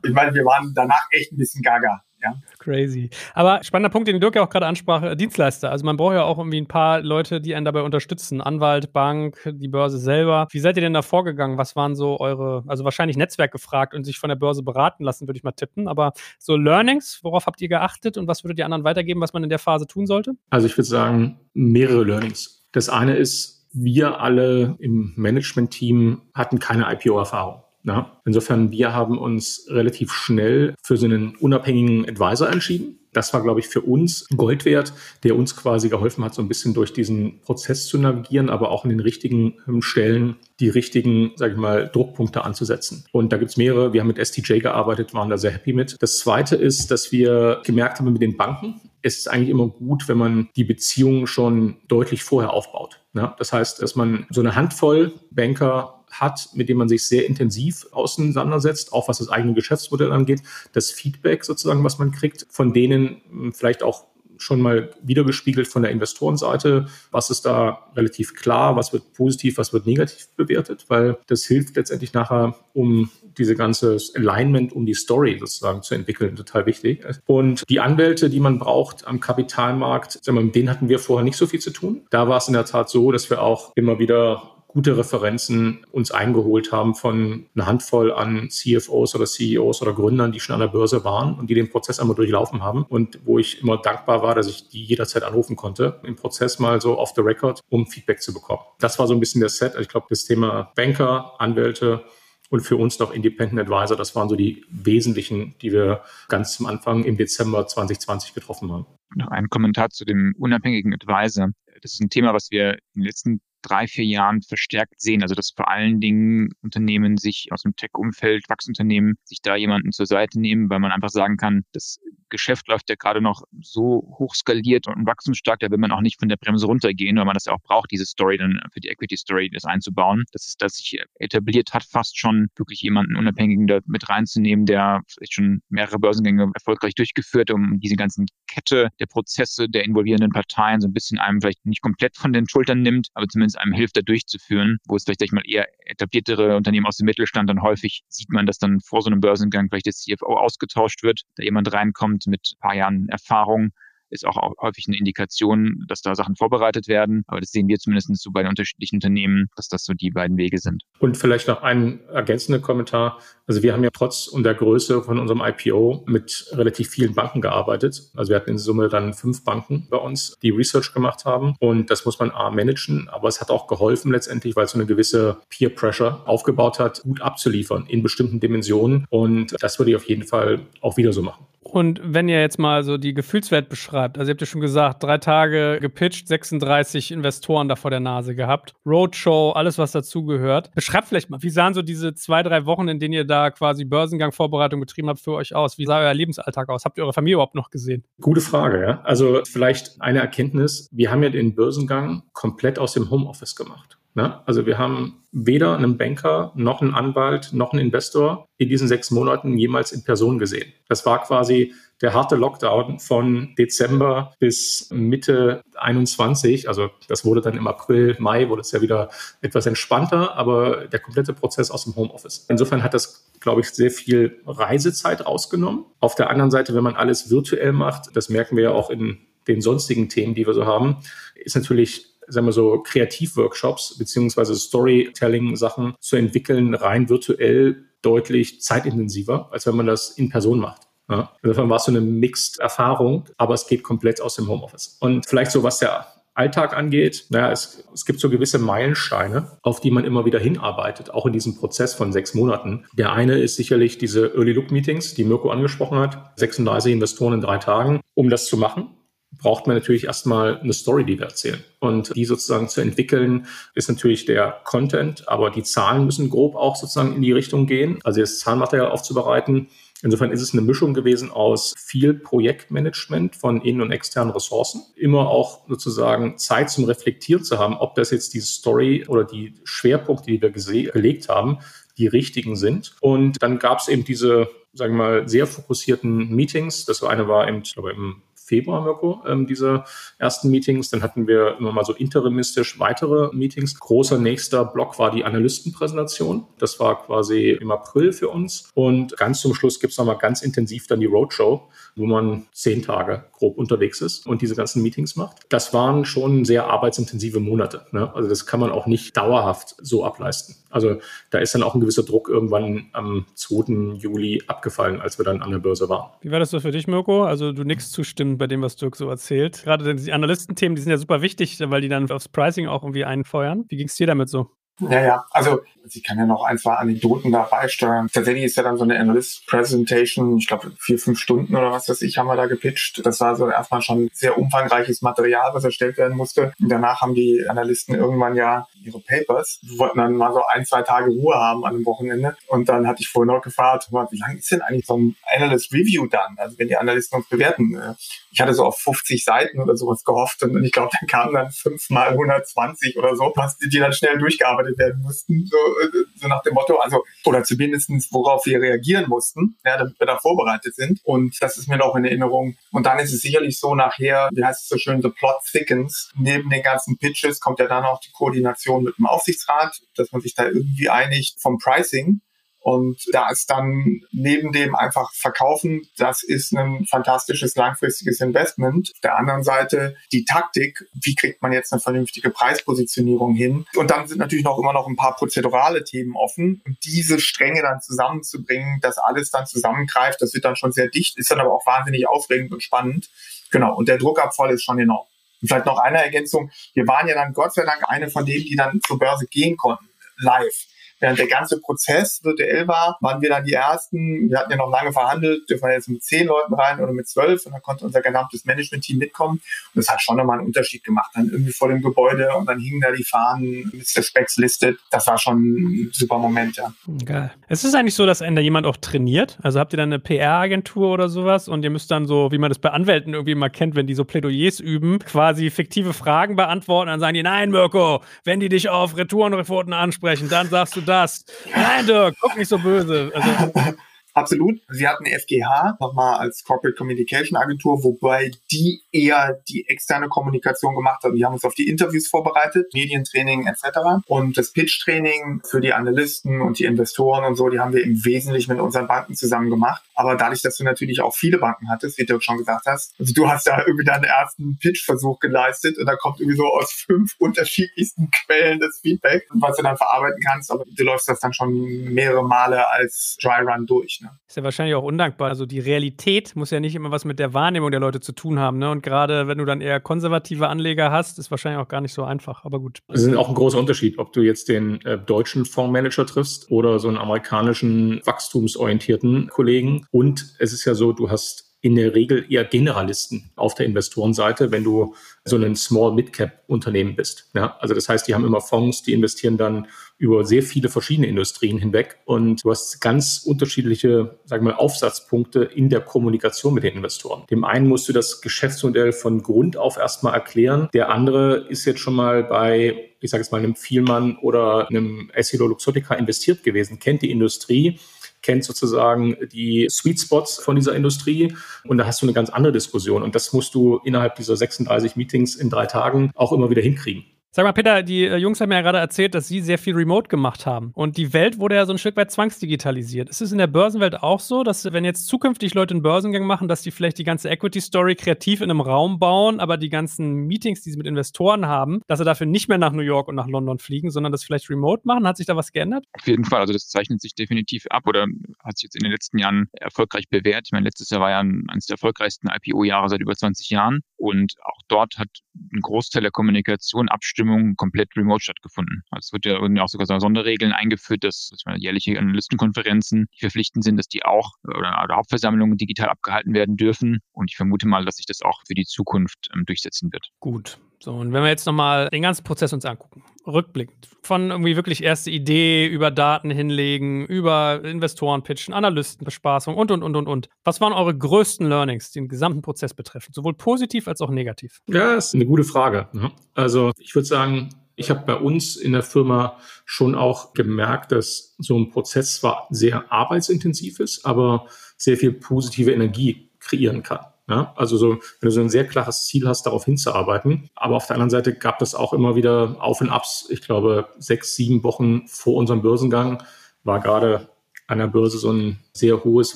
ich meine, wir waren danach echt ein bisschen gaga. Ja. Crazy. Aber spannender Punkt, den Dirk ja auch gerade ansprach, äh, Dienstleister. Also man braucht ja auch irgendwie ein paar Leute, die einen dabei unterstützen. Anwalt, Bank, die Börse selber. Wie seid ihr denn da vorgegangen? Was waren so eure, also wahrscheinlich Netzwerk gefragt und sich von der Börse beraten lassen, würde ich mal tippen. Aber so Learnings, worauf habt ihr geachtet und was würdet ihr anderen weitergeben, was man in der Phase tun sollte? Also ich würde sagen, mehrere Learnings. Das eine ist, wir alle im Management-Team hatten keine IPO-Erfahrung. Ja, insofern, wir haben uns relativ schnell für so einen unabhängigen Advisor entschieden. Das war, glaube ich, für uns Gold wert, der uns quasi geholfen hat, so ein bisschen durch diesen Prozess zu navigieren, aber auch in den richtigen ähm, Stellen die richtigen, sage ich mal, Druckpunkte anzusetzen. Und da gibt's mehrere. Wir haben mit STJ gearbeitet, waren da sehr happy mit. Das Zweite ist, dass wir gemerkt haben mit den Banken, es ist eigentlich immer gut, wenn man die Beziehungen schon deutlich vorher aufbaut. Ja, das heißt, dass man so eine Handvoll Banker hat, mit dem man sich sehr intensiv auseinandersetzt, auch was das eigene Geschäftsmodell angeht, das Feedback sozusagen, was man kriegt, von denen hm, vielleicht auch schon mal wiedergespiegelt von der Investorenseite. Was ist da relativ klar? Was wird positiv? Was wird negativ bewertet? Weil das hilft letztendlich nachher, um diese ganze Alignment, um die Story sozusagen zu entwickeln, total wichtig. Und die Anwälte, die man braucht am Kapitalmarkt, mit denen hatten wir vorher nicht so viel zu tun. Da war es in der Tat so, dass wir auch immer wieder gute Referenzen uns eingeholt haben von einer Handvoll an CFOs oder CEOs oder Gründern, die schon an der Börse waren und die den Prozess einmal durchlaufen haben und wo ich immer dankbar war, dass ich die jederzeit anrufen konnte, im Prozess mal so off the record, um Feedback zu bekommen. Das war so ein bisschen der Set. Ich glaube, das Thema Banker, Anwälte, und für uns noch Independent Advisor. Das waren so die wesentlichen, die wir ganz zum Anfang im Dezember 2020 getroffen haben. Noch ein Kommentar zu dem unabhängigen Advisor. Das ist ein Thema, was wir in den letzten drei, vier Jahren verstärkt sehen. Also dass vor allen Dingen Unternehmen sich aus dem Tech-Umfeld, Wachsunternehmen, sich da jemanden zur Seite nehmen, weil man einfach sagen kann, das Geschäft läuft ja gerade noch so hoch skaliert und wachstumsstark, da will man auch nicht von der Bremse runtergehen, weil man das ja auch braucht, diese Story dann für die Equity Story das einzubauen. Das ist, dass sich etabliert hat, fast schon wirklich jemanden Unabhängigen da mit reinzunehmen, der vielleicht schon mehrere Börsengänge erfolgreich durchgeführt, um diese ganzen Kette der Prozesse der involvierenden Parteien so ein bisschen einem vielleicht nicht komplett von den Schultern nimmt, aber zumindest einem hilft, da durchzuführen, wo es vielleicht sag ich mal eher etabliertere Unternehmen aus dem Mittelstand dann häufig sieht man, dass dann vor so einem Börsengang vielleicht der CFO ausgetauscht wird, da jemand reinkommt mit ein paar Jahren Erfahrung, ist auch häufig eine Indikation, dass da Sachen vorbereitet werden. Aber das sehen wir zumindest so bei den unterschiedlichen Unternehmen, dass das so die beiden Wege sind. Und vielleicht noch ein ergänzender Kommentar. Also wir haben ja trotz der Größe von unserem IPO mit relativ vielen Banken gearbeitet. Also wir hatten in Summe dann fünf Banken bei uns, die Research gemacht haben. Und das muss man A managen, aber es hat auch geholfen letztendlich, weil es so eine gewisse Peer Pressure aufgebaut hat, gut abzuliefern in bestimmten Dimensionen. Und das würde ich auf jeden Fall auch wieder so machen. Und wenn ihr jetzt mal so die Gefühlswelt beschreibt, also ihr habt ja schon gesagt, drei Tage gepitcht, 36 Investoren da vor der Nase gehabt, Roadshow, alles was dazugehört. Beschreibt vielleicht mal, wie sahen so diese zwei, drei Wochen, in denen ihr da quasi Börsengang-Vorbereitung betrieben habt, für euch aus? Wie sah euer Lebensalltag aus? Habt ihr eure Familie überhaupt noch gesehen? Gute Frage, ja. Also vielleicht eine Erkenntnis. Wir haben ja den Börsengang komplett aus dem Homeoffice gemacht. Ne? Also wir haben weder einen Banker noch einen Anwalt noch einen Investor in diesen sechs Monaten jemals in Person gesehen. Das war quasi der harte Lockdown von Dezember bis Mitte 21. Also das wurde dann im April, Mai wurde es ja wieder etwas entspannter, aber der komplette Prozess aus dem Homeoffice. Insofern hat das, glaube ich, sehr viel Reisezeit rausgenommen. Auf der anderen Seite, wenn man alles virtuell macht, das merken wir ja auch in den sonstigen Themen, die wir so haben, ist natürlich sagen wir so, Kreativworkshops beziehungsweise Storytelling-Sachen zu entwickeln, rein virtuell deutlich zeitintensiver, als wenn man das in Person macht. Ja? Insofern war es so eine Mixed-Erfahrung, aber es geht komplett aus dem Homeoffice. Und vielleicht so, was der Alltag angeht, naja, es, es gibt so gewisse Meilensteine, auf die man immer wieder hinarbeitet, auch in diesem Prozess von sechs Monaten. Der eine ist sicherlich diese Early Look Meetings, die Mirko angesprochen hat. 36 Investoren in drei Tagen. Um das zu machen, braucht man natürlich erstmal eine Story, die wir erzählen. Und die sozusagen zu entwickeln, ist natürlich der Content, aber die Zahlen müssen grob auch sozusagen in die Richtung gehen. Also das Zahlenmaterial aufzubereiten, Insofern ist es eine Mischung gewesen aus viel Projektmanagement von innen- und externen Ressourcen, immer auch sozusagen Zeit zum Reflektieren zu haben, ob das jetzt die Story oder die Schwerpunkte, die wir gelegt haben, die richtigen sind. Und dann gab es eben diese, sagen wir mal, sehr fokussierten Meetings. Das eine war eben, ich glaube, im Februar, Mirko, ähm, diese ersten Meetings. Dann hatten wir immer mal so interimistisch weitere Meetings. Großer nächster Block war die Analystenpräsentation. Das war quasi im April für uns. Und ganz zum Schluss gibt es nochmal ganz intensiv dann die Roadshow, wo man zehn Tage grob unterwegs ist und diese ganzen Meetings macht. Das waren schon sehr arbeitsintensive Monate. Ne? Also das kann man auch nicht dauerhaft so ableisten. Also da ist dann auch ein gewisser Druck irgendwann am 2. Juli abgefallen, als wir dann an der Börse waren. Wie war das so für dich, Mirko? Also du nix zustimmen bei dem, was Dirk so erzählt. Gerade die Analystenthemen, die sind ja super wichtig, weil die dann aufs Pricing auch irgendwie einfeuern. Wie ging es dir damit so? Ja, ja, also ich kann ja noch ein, zwei Anekdoten da beisteuern. Tatsächlich ist ja dann so eine Analyst Presentation, ich glaube vier, fünf Stunden oder was weiß ich, haben wir da gepitcht. Das war so erstmal schon sehr umfangreiches Material, was erstellt werden musste. Und danach haben die Analysten irgendwann ja ihre Papers. Wir wollten dann mal so ein, zwei Tage Ruhe haben an dem Wochenende. Und dann hatte ich vorhin noch gefragt, wie lange ist denn eigentlich so ein Analyst Review dann? Also wenn die Analysten uns bewerten. Äh, ich hatte so auf 50 Seiten oder sowas gehofft und ich glaube, dann kamen dann fünf mal 120 oder so, was die dann schnell durchgearbeitet werden mussten. So, äh, so nach dem Motto, also, oder zumindest worauf wir reagieren mussten, ja, damit wir da vorbereitet sind. Und das ist mir noch in Erinnerung. Und dann ist es sicherlich so nachher, wie heißt es so schön, the plot thickens. Neben den ganzen Pitches kommt ja dann auch die Koordination mit dem Aufsichtsrat, dass man sich da irgendwie einigt vom Pricing. Und da ist dann neben dem einfach verkaufen, das ist ein fantastisches langfristiges Investment. Auf der anderen Seite die Taktik, wie kriegt man jetzt eine vernünftige Preispositionierung hin? Und dann sind natürlich noch immer noch ein paar prozedurale Themen offen. Und diese Stränge dann zusammenzubringen, dass alles dann zusammengreift, das wird dann schon sehr dicht, ist dann aber auch wahnsinnig aufregend und spannend. Genau. Und der Druckabfall ist schon enorm. Und vielleicht noch eine Ergänzung. Wir waren ja dann Gott sei Dank eine von denen, die dann zur Börse gehen konnten, live. Während der ganze Prozess virtuell war, waren wir dann die Ersten. Wir hatten ja noch lange verhandelt, dürfen wir jetzt mit zehn Leuten rein oder mit zwölf. Und dann konnte unser gesamtes Management-Team mitkommen. Und das hat schon nochmal einen Unterschied gemacht. Dann irgendwie vor dem Gebäude und dann hingen da die Fahnen, Mr. Specs listet. Das war schon ein super Moment, ja. Geil. Es ist eigentlich so, dass da jemand auch trainiert. Also habt ihr dann eine PR-Agentur oder sowas und ihr müsst dann so, wie man das bei Anwälten irgendwie mal kennt, wenn die so Plädoyers üben, quasi fiktive Fragen beantworten, dann sagen die, nein, Mirko, wenn die dich auf Retourenreforten ansprechen, dann sagst du das das. Nein, Dirk, guck nicht so böse. Also, Absolut. Sie hatten FGH nochmal als Corporate Communication Agentur, wobei die eher die externe Kommunikation gemacht haben. Die haben uns auf die Interviews vorbereitet, Medientraining etc. Und das Pitch-Training für die Analysten und die Investoren und so, die haben wir im Wesentlichen mit unseren Banken zusammen gemacht. Aber dadurch, dass du natürlich auch viele Banken hattest, wie du schon gesagt hast, also du hast da irgendwie deinen ersten Pitch-Versuch geleistet und da kommt irgendwie so aus fünf unterschiedlichsten Quellen das Feedback, was du dann verarbeiten kannst. Aber du läufst das dann schon mehrere Male als Dry Run durch. Ne? Ist ja wahrscheinlich auch undankbar. Also die Realität muss ja nicht immer was mit der Wahrnehmung der Leute zu tun haben. Ne? Und gerade wenn du dann eher konservative Anleger hast, ist wahrscheinlich auch gar nicht so einfach. Aber gut. Es ist auch ein großer Unterschied, ob du jetzt den äh, deutschen Fondsmanager triffst oder so einen amerikanischen wachstumsorientierten Kollegen. Und es ist ja so, du hast in der Regel eher Generalisten auf der Investorenseite, wenn du so ein Small-Mid-Cap-Unternehmen bist. Ja, also das heißt, die haben immer Fonds, die investieren dann über sehr viele verschiedene Industrien hinweg und du hast ganz unterschiedliche, sagen wir mal, Aufsatzpunkte in der Kommunikation mit den Investoren. Dem einen musst du das Geschäftsmodell von Grund auf erstmal erklären. Der andere ist jetzt schon mal bei, ich sage jetzt mal, einem Vielmann oder einem Essilor Luxottica investiert gewesen, kennt die Industrie, kennt sozusagen die Sweet Spots von dieser Industrie und da hast du eine ganz andere Diskussion und das musst du innerhalb dieser 36 Meetings in drei Tagen auch immer wieder hinkriegen. Sag mal, Peter, die äh, Jungs haben ja gerade erzählt, dass sie sehr viel Remote gemacht haben. Und die Welt wurde ja so ein Stück weit zwangsdigitalisiert. Ist es in der Börsenwelt auch so, dass wenn jetzt zukünftig Leute einen Börsengang machen, dass die vielleicht die ganze Equity-Story kreativ in einem Raum bauen, aber die ganzen Meetings, die sie mit Investoren haben, dass sie dafür nicht mehr nach New York und nach London fliegen, sondern das vielleicht remote machen? Hat sich da was geändert? Auf jeden Fall. Also das zeichnet sich definitiv ab oder hat sich jetzt in den letzten Jahren erfolgreich bewährt. Ich meine, letztes Jahr war ja eines der erfolgreichsten IPO-Jahre seit über 20 Jahren. Und auch dort hat ein Großteil der Kommunikation, Abstimmung komplett remote stattgefunden. Also es wird ja, auch sogar Sonderregeln eingeführt, dass, meine, jährliche Analystenkonferenzen verpflichtend sind, dass die auch oder, oder, Hauptversammlungen digital abgehalten werden dürfen. Und ich vermute mal, dass sich das auch für die Zukunft ähm, durchsetzen wird. Gut. So, und wenn wir jetzt nochmal den ganzen Prozess uns angucken, rückblickend, von irgendwie wirklich erste Idee über Daten hinlegen, über Investoren pitchen, Analystenbespaßung und, und, und, und, und. Was waren eure größten Learnings, die den gesamten Prozess betreffen, sowohl positiv als auch negativ? Ja, ist eine gute Frage. Ne? Also ich würde sagen, ich habe bei uns in der Firma schon auch gemerkt, dass so ein Prozess zwar sehr arbeitsintensiv ist, aber sehr viel positive Energie kreieren kann. Ja, also so, wenn du so ein sehr klares Ziel hast, darauf hinzuarbeiten. Aber auf der anderen Seite gab es auch immer wieder Auf und Abs. Ich glaube, sechs, sieben Wochen vor unserem Börsengang war gerade an der Börse so ein sehr hohes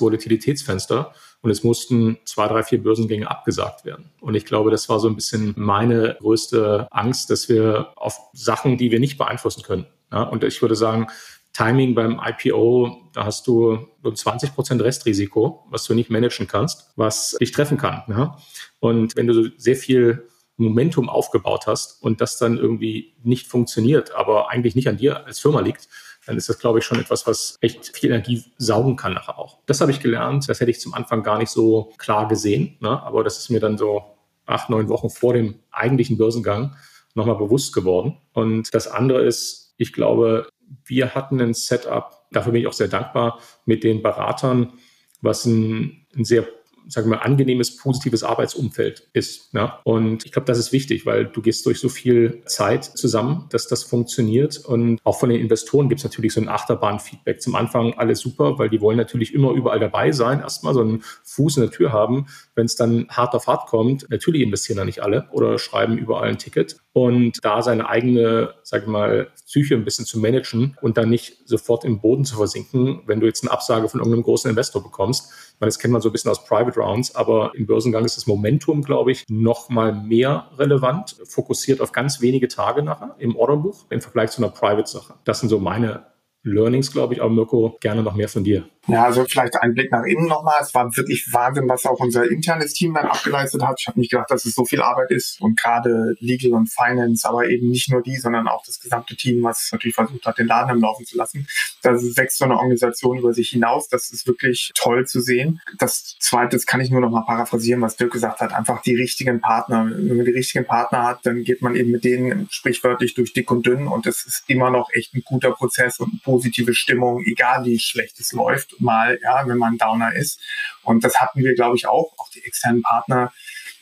Volatilitätsfenster und es mussten zwei, drei, vier Börsengänge abgesagt werden. Und ich glaube, das war so ein bisschen meine größte Angst, dass wir auf Sachen, die wir nicht beeinflussen können. Ja, und ich würde sagen, Timing beim IPO, da hast du so 20 Prozent Restrisiko, was du nicht managen kannst, was dich treffen kann. Ja? Und wenn du sehr viel Momentum aufgebaut hast und das dann irgendwie nicht funktioniert, aber eigentlich nicht an dir als Firma liegt, dann ist das, glaube ich, schon etwas, was echt viel Energie saugen kann nachher auch. Das habe ich gelernt. Das hätte ich zum Anfang gar nicht so klar gesehen. Ne? Aber das ist mir dann so acht, neun Wochen vor dem eigentlichen Börsengang nochmal bewusst geworden. Und das andere ist, ich glaube, wir hatten ein Setup, dafür bin ich auch sehr dankbar, mit den Beratern, was ein, ein sehr sagen wir, angenehmes, positives Arbeitsumfeld ist. Ne? Und ich glaube, das ist wichtig, weil du gehst durch so viel Zeit zusammen, dass das funktioniert. Und auch von den Investoren gibt es natürlich so ein Achterbahn-Feedback. Zum Anfang alles super, weil die wollen natürlich immer überall dabei sein, erstmal so einen Fuß in der Tür haben. Wenn es dann hart auf hart kommt, natürlich investieren da nicht alle oder schreiben überall ein Ticket. Und da seine eigene, sag ich mal, Psyche ein bisschen zu managen und dann nicht sofort im Boden zu versinken, wenn du jetzt eine Absage von irgendeinem großen Investor bekommst. Ich meine, das kennt man so ein bisschen aus Private Rounds, aber im Börsengang ist das Momentum, glaube ich, noch mal mehr relevant, fokussiert auf ganz wenige Tage nachher im Orderbuch im Vergleich zu einer Private-Sache. Das sind so meine Learnings, glaube ich. Aber Mirko, gerne noch mehr von dir. Ja, also vielleicht ein Blick nach innen nochmal. Es war wirklich Wahnsinn, was auch unser internes Team dann abgeleistet hat. Ich habe nicht gedacht, dass es so viel Arbeit ist und gerade Legal und Finance, aber eben nicht nur die, sondern auch das gesamte Team, was natürlich versucht hat, den Laden am Laufen zu lassen. Das wächst so eine Organisation über sich hinaus. Das ist wirklich toll zu sehen. Das Zweite, das kann ich nur nochmal paraphrasieren, was Dirk gesagt hat. Einfach die richtigen Partner. Wenn man die richtigen Partner hat, dann geht man eben mit denen sprichwörtlich durch dick und dünn und es ist immer noch echt ein guter Prozess und eine positive Stimmung, egal wie schlecht es läuft mal, ja, wenn man Downer ist. Und das hatten wir, glaube ich, auch, auch die externen Partner.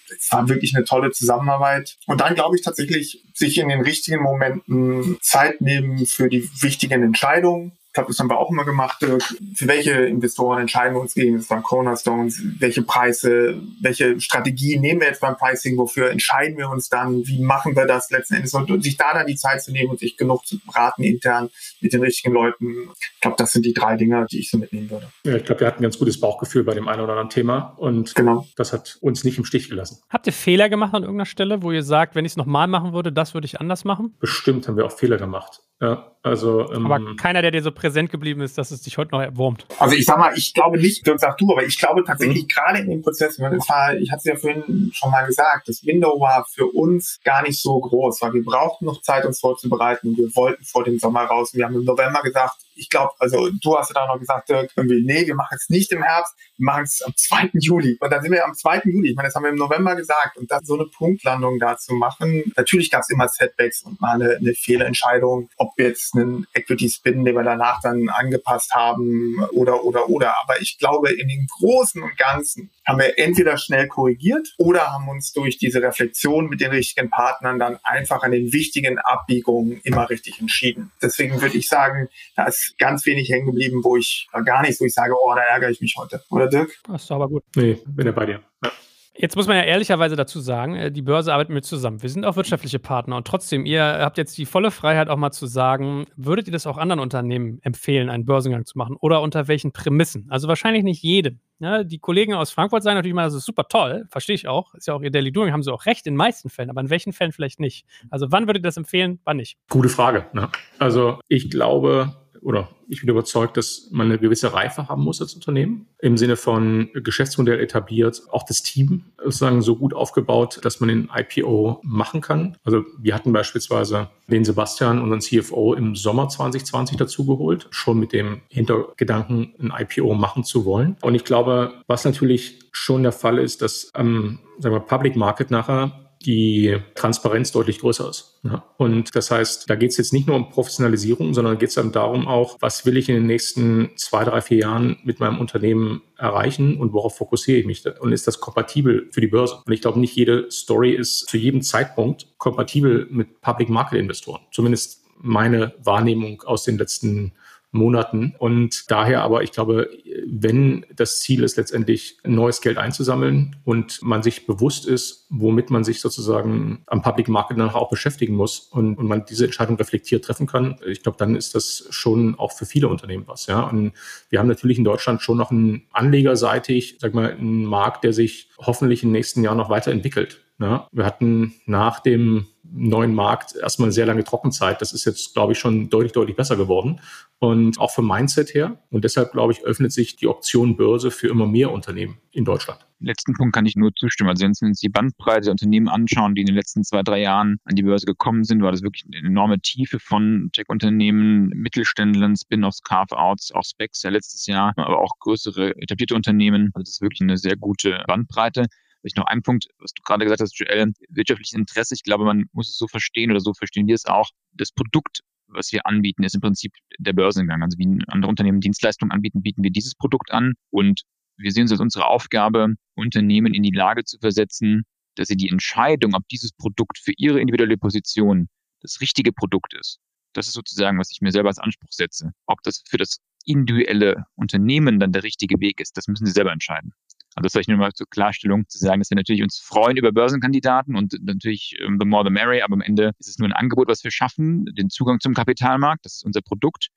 Es war wirklich eine tolle Zusammenarbeit. Und dann glaube ich tatsächlich, sich in den richtigen Momenten Zeit nehmen für die wichtigen Entscheidungen glaube, das haben wir auch immer gemacht. Äh, für welche Investoren entscheiden wir uns gegen? Das waren Cornerstones. Welche Preise, welche Strategie nehmen wir jetzt beim Pricing? Wofür entscheiden wir uns dann? Wie machen wir das letzten Endes? Und sich da dann die Zeit zu nehmen und sich genug zu beraten intern mit den richtigen Leuten. Ich glaube, das sind die drei Dinge, die ich so mitnehmen würde. Ja, ich glaube, wir hatten ein ganz gutes Bauchgefühl bei dem einen oder anderen Thema und genau. das hat uns nicht im Stich gelassen. Habt ihr Fehler gemacht an irgendeiner Stelle, wo ihr sagt, wenn ich es nochmal machen würde, das würde ich anders machen? Bestimmt haben wir auch Fehler gemacht. Ja, also. Ähm, aber keiner, der dir so präsent geblieben ist, dass es dich heute noch erwurmt. Also ich sag mal, ich glaube nicht, Dirk sag du, aber ich glaube tatsächlich mhm. gerade in dem Prozess, war, ich hatte es ja vorhin schon mal gesagt, das Window war für uns gar nicht so groß, weil wir brauchten noch Zeit, uns vorzubereiten. Wir wollten vor dem Sommer raus. Wir haben im November gesagt, ich glaube, also du hast ja da noch gesagt, Dirk, irgendwie, nee, wir machen es nicht im Herbst, wir machen es am 2. Juli. Und dann sind wir am 2. Juli. Ich meine, das haben wir im November gesagt. Und dann so eine Punktlandung da zu machen, natürlich gab es immer Setbacks und mal eine, eine Fehlentscheidung, ob wir jetzt einen Equity-Spin, den wir danach dann angepasst haben oder, oder, oder. Aber ich glaube, in den Großen und Ganzen haben wir entweder schnell korrigiert oder haben uns durch diese Reflexion mit den richtigen Partnern dann einfach an den wichtigen Abbiegungen immer richtig entschieden. Deswegen würde ich sagen, da ist ganz wenig hängen geblieben, wo ich gar nicht, wo ich sage, oh, da ärgere ich mich heute. Oder Dirk? Das ist aber gut. Nee, bin ja bei dir. Ja. Jetzt muss man ja ehrlicherweise dazu sagen, äh, die Börse arbeitet mit zusammen. Wir sind auch wirtschaftliche Partner und trotzdem, ihr habt jetzt die volle Freiheit auch mal zu sagen, würdet ihr das auch anderen Unternehmen empfehlen, einen Börsengang zu machen oder unter welchen Prämissen? Also wahrscheinlich nicht jedem. Ja, die Kollegen aus Frankfurt sagen natürlich mal, das ist super toll, verstehe ich auch. Ist ja auch ihr Daily Doing, haben sie auch recht in den meisten Fällen, aber in welchen Fällen vielleicht nicht. Also wann würdet ihr das empfehlen, wann nicht? Gute Frage. Ne? Also ich glaube, oder ich bin überzeugt, dass man eine gewisse Reife haben muss als Unternehmen. Im Sinne von Geschäftsmodell etabliert, auch das Team sozusagen so gut aufgebaut, dass man den IPO machen kann. Also wir hatten beispielsweise den Sebastian, unseren CFO, im Sommer 2020 dazugeholt, schon mit dem Hintergedanken, ein IPO machen zu wollen. Und ich glaube, was natürlich schon der Fall ist, dass am sagen wir, Public Market nachher die Transparenz deutlich größer ist. Und das heißt, da geht es jetzt nicht nur um Professionalisierung, sondern geht es dann darum auch, was will ich in den nächsten zwei, drei, vier Jahren mit meinem Unternehmen erreichen und worauf fokussiere ich mich? Und ist das kompatibel für die Börse? Und ich glaube, nicht jede Story ist zu jedem Zeitpunkt kompatibel mit Public Market Investoren. Zumindest meine Wahrnehmung aus den letzten Monaten. Und daher aber, ich glaube, wenn das Ziel ist, letztendlich neues Geld einzusammeln und man sich bewusst ist, womit man sich sozusagen am Public Market dann auch beschäftigen muss und, und man diese Entscheidung reflektiert treffen kann, ich glaube, dann ist das schon auch für viele Unternehmen was. Ja. Und wir haben natürlich in Deutschland schon noch einen anlegerseitig, sag mal, einen Markt, der sich hoffentlich den nächsten Jahren noch weiterentwickelt. Ja, wir hatten nach dem neuen Markt erstmal sehr lange Trockenzeit. Das ist jetzt, glaube ich, schon deutlich, deutlich besser geworden. Und auch vom Mindset her. Und deshalb, glaube ich, öffnet sich die Option Börse für immer mehr Unternehmen in Deutschland. Letzten Punkt kann ich nur zustimmen. Also wenn wir uns die Bandbreite der Unternehmen anschauen, die in den letzten zwei, drei Jahren an die Börse gekommen sind, war das wirklich eine enorme Tiefe von Tech-Unternehmen, Mittelständlern, Spin-offs, Carve-outs, auch Specs ja letztes Jahr, aber auch größere etablierte Unternehmen. Also das ist wirklich eine sehr gute Bandbreite. Vielleicht noch ein Punkt, was du gerade gesagt hast, Joel, wirtschaftliches Interesse. Ich glaube, man muss es so verstehen oder so verstehen wir es auch. Das Produkt, was wir anbieten, ist im Prinzip der Börsengang. Also wie andere Unternehmen Dienstleistungen anbieten, bieten wir dieses Produkt an. Und wir sehen es als unsere Aufgabe, Unternehmen in die Lage zu versetzen, dass sie die Entscheidung, ob dieses Produkt für ihre individuelle Position das richtige Produkt ist. Das ist sozusagen, was ich mir selber als Anspruch setze. Ob das für das individuelle Unternehmen dann der richtige Weg ist, das müssen sie selber entscheiden. Also das vielleicht nur mal zur Klarstellung zu sagen, dass wir natürlich uns freuen über Börsenkandidaten und natürlich ähm, the more the merry, aber am Ende ist es nur ein Angebot, was wir schaffen, den Zugang zum Kapitalmarkt, das ist unser Produkt.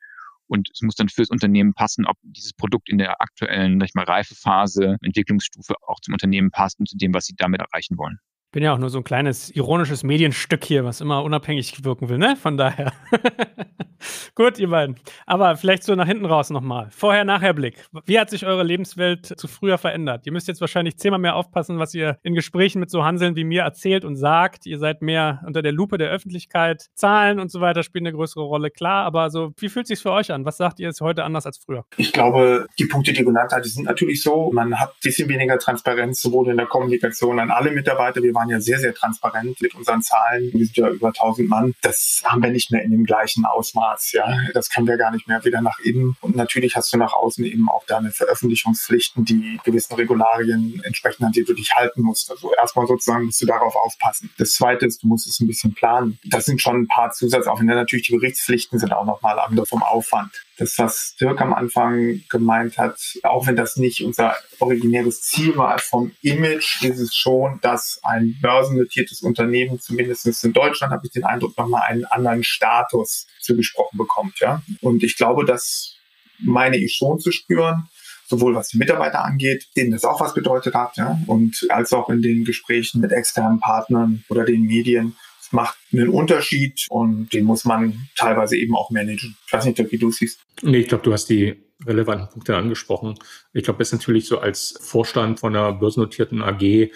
Und es muss dann fürs Unternehmen passen, ob dieses Produkt in der aktuellen, sag ich mal, Reifephase, Entwicklungsstufe auch zum Unternehmen passt und zu dem, was sie damit erreichen wollen. Bin ja auch nur so ein kleines ironisches Medienstück hier, was immer unabhängig wirken will, ne? Von daher. Gut, ihr beiden. Aber vielleicht so nach hinten raus nochmal. Vorher-Nachher-Blick. Wie hat sich eure Lebenswelt zu früher verändert? Ihr müsst jetzt wahrscheinlich zehnmal mehr aufpassen, was ihr in Gesprächen mit so Hanseln wie mir erzählt und sagt. Ihr seid mehr unter der Lupe der Öffentlichkeit. Zahlen und so weiter spielen eine größere Rolle, klar. Aber so, wie fühlt es sich für euch an? Was sagt ihr, ist heute anders als früher? Ich glaube, die Punkte, die du genannt hast, die sind natürlich so. Man hat ein bisschen weniger Transparenz, sowohl in der Kommunikation an alle Mitarbeiter. Wir waren ja sehr, sehr transparent mit unseren Zahlen. Wir sind ja über 1000 Mann. Das haben wir nicht mehr in dem gleichen Ausmaß. Ja, das können wir gar nicht mehr wieder nach innen. Und natürlich hast du nach außen eben auch deine Veröffentlichungspflichten, die gewissen Regularien entsprechen, an die du dich halten musst. Also erstmal sozusagen musst du darauf aufpassen. Das zweite ist, du musst es ein bisschen planen. Das sind schon ein paar Zusatzaufwände. Natürlich die Berichtspflichten sind auch nochmal andere vom Aufwand das, was Dirk am Anfang gemeint hat, auch wenn das nicht unser originäres Ziel war, vom Image ist es schon, dass ein börsennotiertes Unternehmen, zumindest in Deutschland, habe ich den Eindruck, nochmal einen anderen Status zugesprochen bekommt. Ja? Und ich glaube, das meine ich schon zu spüren sowohl was die Mitarbeiter angeht, denen das auch was bedeutet hat, ja, und als auch in den Gesprächen mit externen Partnern oder den Medien, macht einen Unterschied und den muss man teilweise eben auch managen. Ich weiß nicht, wie du es siehst. Nee, ich glaube, du hast die relevanten Punkte angesprochen. Ich glaube, das ist natürlich so als Vorstand von einer börsennotierten AG äh,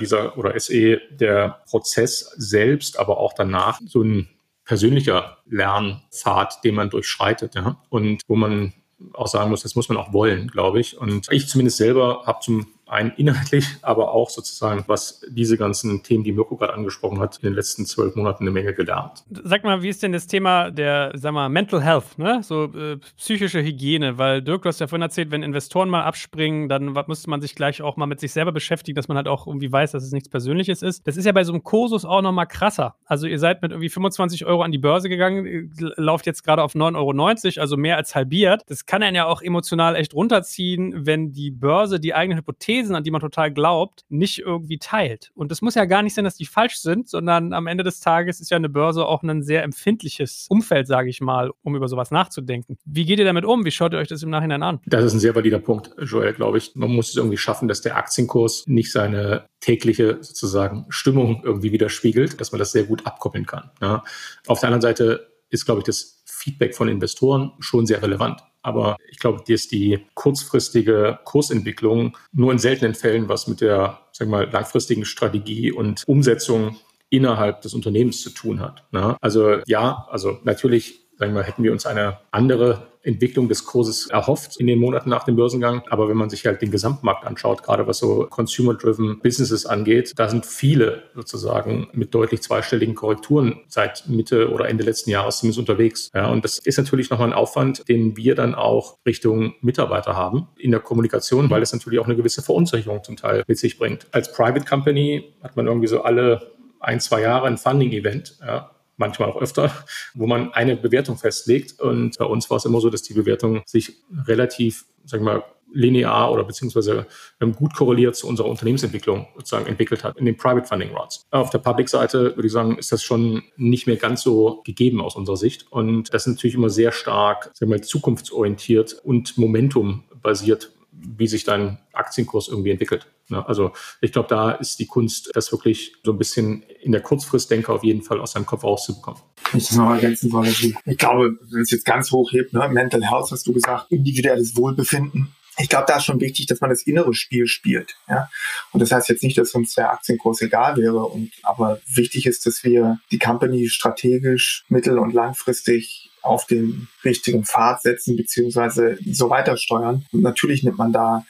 dieser oder SE der Prozess selbst, aber auch danach so ein persönlicher Lernpfad, den man durchschreitet, ja, und wo man auch sagen muss, das muss man auch wollen, glaube ich. Und ich zumindest selber habe zum ein inhaltlich, aber auch sozusagen, was diese ganzen Themen, die Mirko gerade angesprochen hat, in den letzten zwölf Monaten eine Menge gelernt. Sag mal, wie ist denn das Thema der, sag mal, Mental Health, ne? So äh, psychische Hygiene, weil Dirk, du hast ja vorhin erzählt, wenn Investoren mal abspringen, dann müsste man sich gleich auch mal mit sich selber beschäftigen, dass man halt auch irgendwie weiß, dass es nichts Persönliches ist. Das ist ja bei so einem Kursus auch nochmal krasser. Also ihr seid mit irgendwie 25 Euro an die Börse gegangen, lauft jetzt gerade auf 9,90 Euro, also mehr als halbiert. Das kann einen ja auch emotional echt runterziehen, wenn die Börse die eigene Hypothese Thesen, an die man total glaubt, nicht irgendwie teilt. Und es muss ja gar nicht sein, dass die falsch sind, sondern am Ende des Tages ist ja eine Börse auch ein sehr empfindliches Umfeld, sage ich mal, um über sowas nachzudenken. Wie geht ihr damit um? Wie schaut ihr euch das im Nachhinein an? Das ist ein sehr valider Punkt, Joel, glaube ich. Man muss es irgendwie schaffen, dass der Aktienkurs nicht seine tägliche sozusagen Stimmung irgendwie widerspiegelt, dass man das sehr gut abkoppeln kann. Ja. Auf der anderen Seite ist, glaube ich, das Feedback von Investoren schon sehr relevant. Aber ich glaube, dass die kurzfristige Kursentwicklung nur in seltenen Fällen was mit der sagen wir mal, langfristigen Strategie und Umsetzung innerhalb des Unternehmens zu tun hat. Ne? Also ja, also natürlich sagen wir, hätten wir uns eine andere Entwicklung des Kurses erhofft in den Monaten nach dem Börsengang. Aber wenn man sich halt den Gesamtmarkt anschaut, gerade was so Consumer-Driven Businesses angeht, da sind viele sozusagen mit deutlich zweistelligen Korrekturen seit Mitte oder Ende letzten Jahres zumindest unterwegs. Ja, und das ist natürlich nochmal ein Aufwand, den wir dann auch Richtung Mitarbeiter haben in der Kommunikation, weil es natürlich auch eine gewisse Verunsicherung zum Teil mit sich bringt. Als Private Company hat man irgendwie so alle ein, zwei Jahre ein Funding-Event. Ja, manchmal auch öfter, wo man eine Bewertung festlegt. Und bei uns war es immer so, dass die Bewertung sich relativ, sagen wir mal, linear oder beziehungsweise ähm, gut korreliert zu unserer Unternehmensentwicklung sozusagen entwickelt hat in den Private Funding Rounds. Auf der Public-Seite würde ich sagen, ist das schon nicht mehr ganz so gegeben aus unserer Sicht. Und das ist natürlich immer sehr stark, sagen wir mal, zukunftsorientiert und Momentum basiert wie sich dein Aktienkurs irgendwie entwickelt. Also ich glaube, da ist die Kunst, das wirklich so ein bisschen in der Kurzfristdenker auf jeden Fall aus seinem Kopf rauszubekommen. Ich das noch ergänzen soll. Ich glaube, wenn es jetzt ganz hoch hebt, ne, Mental Health hast du gesagt, individuelles Wohlbefinden. Ich glaube, da ist schon wichtig, dass man das innere Spiel spielt. Ja? Und das heißt jetzt nicht, dass uns der Aktienkurs egal wäre. Und, aber wichtig ist, dass wir die Company strategisch, mittel- und langfristig auf den richtigen Pfad setzen beziehungsweise so weiter steuern. Und natürlich nimmt man da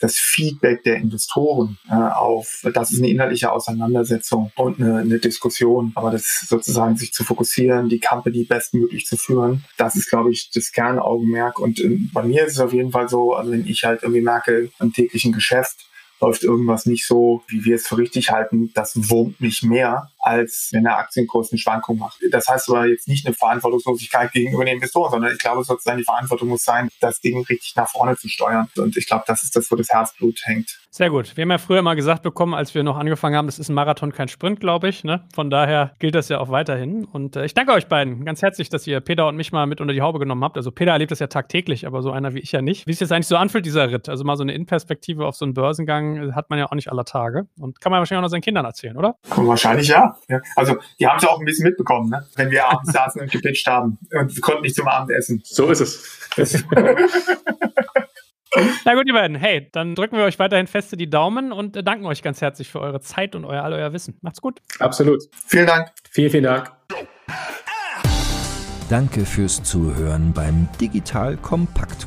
das Feedback der Investoren äh, auf. Das ist eine innerliche Auseinandersetzung und eine, eine, Diskussion. Aber das sozusagen sich zu fokussieren, die Company bestmöglich zu führen, das ist, glaube ich, das Kernaugenmerk. Und äh, bei mir ist es auf jeden Fall so, also wenn ich halt irgendwie merke, im täglichen Geschäft, läuft irgendwas nicht so, wie wir es für richtig halten, das wurmt mich mehr, als wenn der Aktienkurs eine Schwankung macht. Das heißt aber jetzt nicht eine Verantwortungslosigkeit gegenüber den Investoren, sondern ich glaube, sozusagen die Verantwortung muss sein, das Ding richtig nach vorne zu steuern. Und ich glaube, das ist das, wo das Herzblut hängt. Sehr gut. Wir haben ja früher mal gesagt bekommen, als wir noch angefangen haben, das ist ein Marathon, kein Sprint, glaube ich. Ne? Von daher gilt das ja auch weiterhin. Und äh, ich danke euch beiden ganz herzlich, dass ihr Peter und mich mal mit unter die Haube genommen habt. Also Peter erlebt das ja tagtäglich, aber so einer wie ich ja nicht. Wie es jetzt eigentlich so anfühlt, dieser Ritt. Also mal so eine Innenperspektive auf so einen Börsengang äh, hat man ja auch nicht aller Tage. Und kann man wahrscheinlich auch noch seinen Kindern erzählen, oder? Wahrscheinlich ja. Ja. Also die haben es auch ein bisschen mitbekommen, ne? wenn wir abends saßen und gepitcht haben und konnten nicht zum Abendessen. So ist es. Na gut, ihr beiden. Hey, dann drücken wir euch weiterhin feste die Daumen und danken euch ganz herzlich für eure Zeit und euer, all euer Wissen. Macht's gut. Absolut. Vielen Dank. Vielen, vielen Dank. Danke fürs Zuhören beim Digital Kompakt